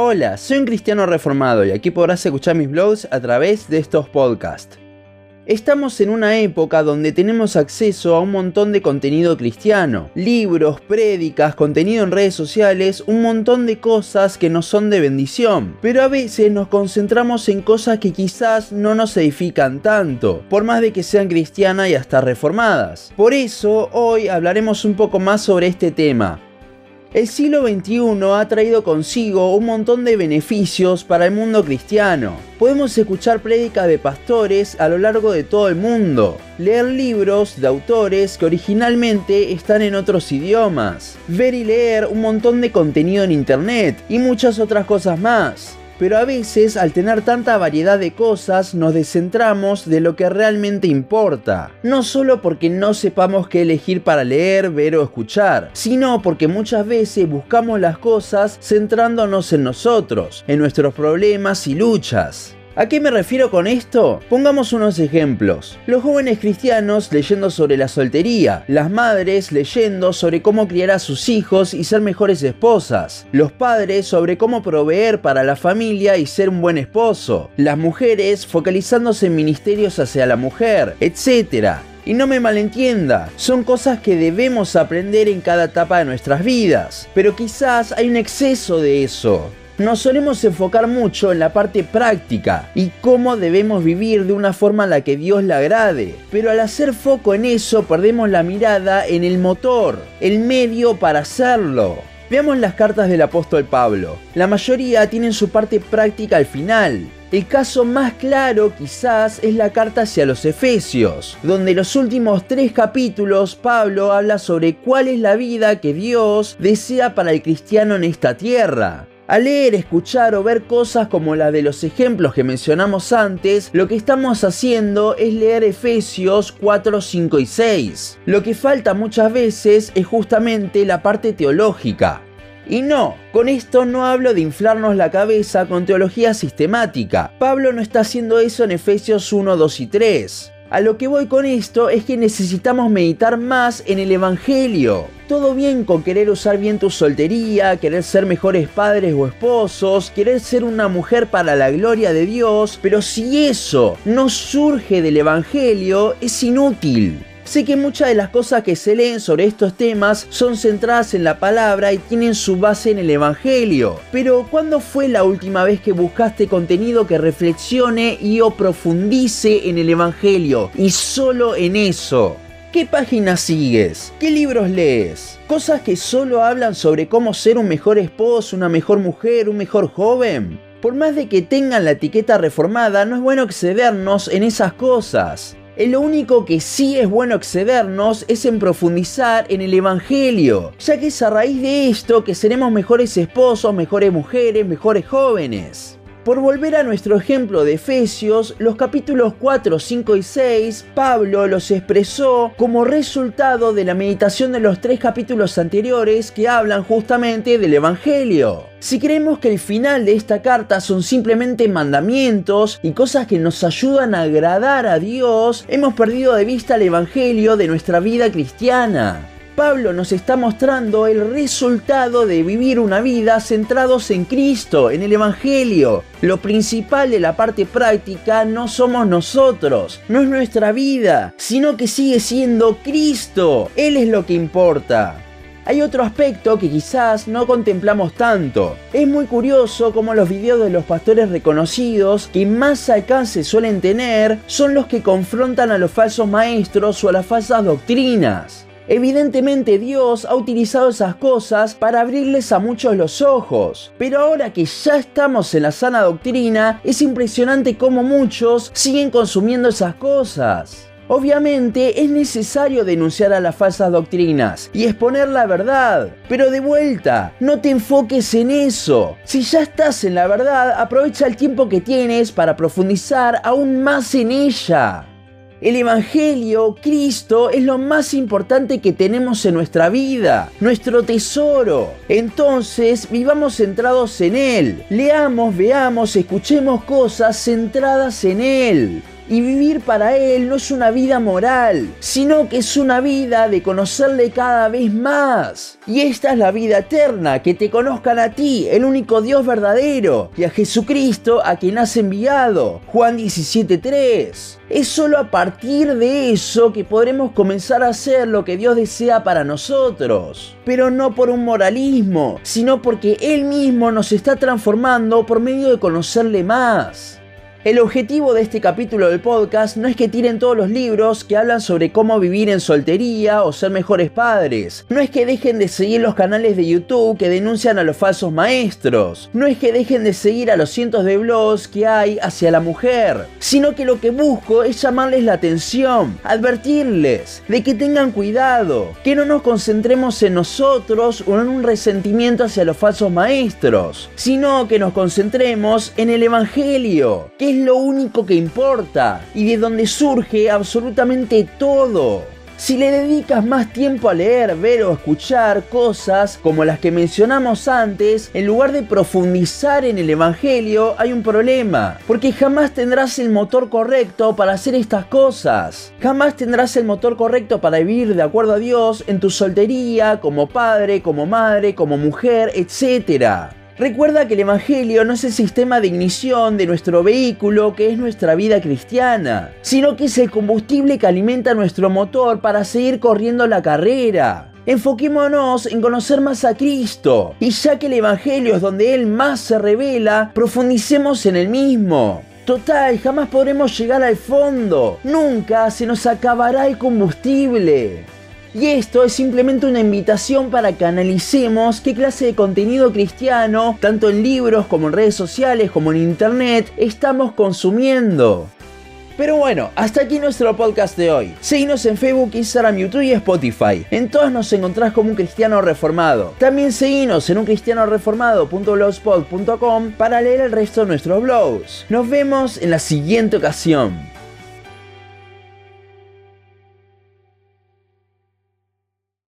Hola, soy un cristiano reformado y aquí podrás escuchar mis blogs a través de estos podcasts. Estamos en una época donde tenemos acceso a un montón de contenido cristiano, libros, prédicas, contenido en redes sociales, un montón de cosas que nos son de bendición, pero a veces nos concentramos en cosas que quizás no nos edifican tanto, por más de que sean cristianas y hasta reformadas. Por eso hoy hablaremos un poco más sobre este tema, el siglo XXI ha traído consigo un montón de beneficios para el mundo cristiano. Podemos escuchar prédicas de pastores a lo largo de todo el mundo, leer libros de autores que originalmente están en otros idiomas, ver y leer un montón de contenido en internet y muchas otras cosas más pero a veces al tener tanta variedad de cosas nos descentramos de lo que realmente importa. No solo porque no sepamos qué elegir para leer, ver o escuchar, sino porque muchas veces buscamos las cosas centrándonos en nosotros, en nuestros problemas y luchas. ¿A qué me refiero con esto? Pongamos unos ejemplos. Los jóvenes cristianos leyendo sobre la soltería, las madres leyendo sobre cómo criar a sus hijos y ser mejores esposas, los padres sobre cómo proveer para la familia y ser un buen esposo, las mujeres focalizándose en ministerios hacia la mujer, etc. Y no me malentienda, son cosas que debemos aprender en cada etapa de nuestras vidas, pero quizás hay un exceso de eso nos solemos enfocar mucho en la parte práctica y cómo debemos vivir de una forma a la que Dios le agrade. Pero al hacer foco en eso perdemos la mirada en el motor, el medio para hacerlo. Veamos las cartas del apóstol Pablo. La mayoría tienen su parte práctica al final, el caso más claro quizás es la carta hacia los Efesios, donde los últimos tres capítulos Pablo habla sobre cuál es la vida que Dios desea para el cristiano en esta tierra. Al leer, escuchar o ver cosas como la de los ejemplos que mencionamos antes, lo que estamos haciendo es leer Efesios 4, 5 y 6. Lo que falta muchas veces es justamente la parte teológica. Y no, con esto no hablo de inflarnos la cabeza con teología sistemática. Pablo no está haciendo eso en Efesios 1, 2 y 3. A lo que voy con esto es que necesitamos meditar más en el Evangelio. Todo bien con querer usar bien tu soltería, querer ser mejores padres o esposos, querer ser una mujer para la gloria de Dios, pero si eso no surge del Evangelio, es inútil. Sé que muchas de las cosas que se leen sobre estos temas son centradas en la palabra y tienen su base en el Evangelio. Pero ¿cuándo fue la última vez que buscaste contenido que reflexione y o profundice en el Evangelio? Y solo en eso. ¿Qué páginas sigues? ¿Qué libros lees? ¿Cosas que solo hablan sobre cómo ser un mejor esposo, una mejor mujer, un mejor joven? Por más de que tengan la etiqueta reformada, no es bueno excedernos en esas cosas. Lo único que sí es bueno excedernos es en profundizar en el Evangelio, ya que es a raíz de esto que seremos mejores esposos, mejores mujeres, mejores jóvenes. Por volver a nuestro ejemplo de Efesios, los capítulos 4, 5 y 6, Pablo los expresó como resultado de la meditación de los tres capítulos anteriores que hablan justamente del Evangelio. Si creemos que el final de esta carta son simplemente mandamientos y cosas que nos ayudan a agradar a Dios, hemos perdido de vista el Evangelio de nuestra vida cristiana. Pablo nos está mostrando el resultado de vivir una vida centrados en Cristo, en el Evangelio. Lo principal de la parte práctica no somos nosotros, no es nuestra vida, sino que sigue siendo Cristo. Él es lo que importa. Hay otro aspecto que quizás no contemplamos tanto. Es muy curioso cómo los videos de los pastores reconocidos que más alcance suelen tener son los que confrontan a los falsos maestros o a las falsas doctrinas. Evidentemente Dios ha utilizado esas cosas para abrirles a muchos los ojos, pero ahora que ya estamos en la sana doctrina, es impresionante cómo muchos siguen consumiendo esas cosas. Obviamente es necesario denunciar a las falsas doctrinas y exponer la verdad, pero de vuelta, no te enfoques en eso. Si ya estás en la verdad, aprovecha el tiempo que tienes para profundizar aún más en ella. El Evangelio, Cristo, es lo más importante que tenemos en nuestra vida, nuestro tesoro. Entonces, vivamos centrados en Él. Leamos, veamos, escuchemos cosas centradas en Él. Y vivir para Él no es una vida moral, sino que es una vida de conocerle cada vez más. Y esta es la vida eterna, que te conozcan a ti, el único Dios verdadero, y a Jesucristo a quien has enviado. Juan 17.3. Es solo a partir de eso que podremos comenzar a hacer lo que Dios desea para nosotros. Pero no por un moralismo, sino porque Él mismo nos está transformando por medio de conocerle más. El objetivo de este capítulo del podcast no es que tiren todos los libros que hablan sobre cómo vivir en soltería o ser mejores padres. No es que dejen de seguir los canales de YouTube que denuncian a los falsos maestros. No es que dejen de seguir a los cientos de blogs que hay hacia la mujer. Sino que lo que busco es llamarles la atención, advertirles de que tengan cuidado, que no nos concentremos en nosotros o en un resentimiento hacia los falsos maestros, sino que nos concentremos en el Evangelio, que es lo único que importa y de donde surge absolutamente todo. Si le dedicas más tiempo a leer, ver o escuchar cosas como las que mencionamos antes, en lugar de profundizar en el Evangelio, hay un problema. Porque jamás tendrás el motor correcto para hacer estas cosas. Jamás tendrás el motor correcto para vivir de acuerdo a Dios en tu soltería, como padre, como madre, como mujer, etc. Recuerda que el Evangelio no es el sistema de ignición de nuestro vehículo que es nuestra vida cristiana, sino que es el combustible que alimenta nuestro motor para seguir corriendo la carrera. Enfoquémonos en conocer más a Cristo, y ya que el Evangelio es donde Él más se revela, profundicemos en el mismo. Total, jamás podremos llegar al fondo, nunca se nos acabará el combustible. Y esto es simplemente una invitación para que analicemos qué clase de contenido cristiano, tanto en libros como en redes sociales como en internet, estamos consumiendo. Pero bueno, hasta aquí nuestro podcast de hoy. Seguinos en Facebook, Instagram, YouTube y Spotify. En todas nos encontrás como un cristiano reformado. También seguinos en uncristianoreformado.blogspot.com para leer el resto de nuestros blogs. Nos vemos en la siguiente ocasión.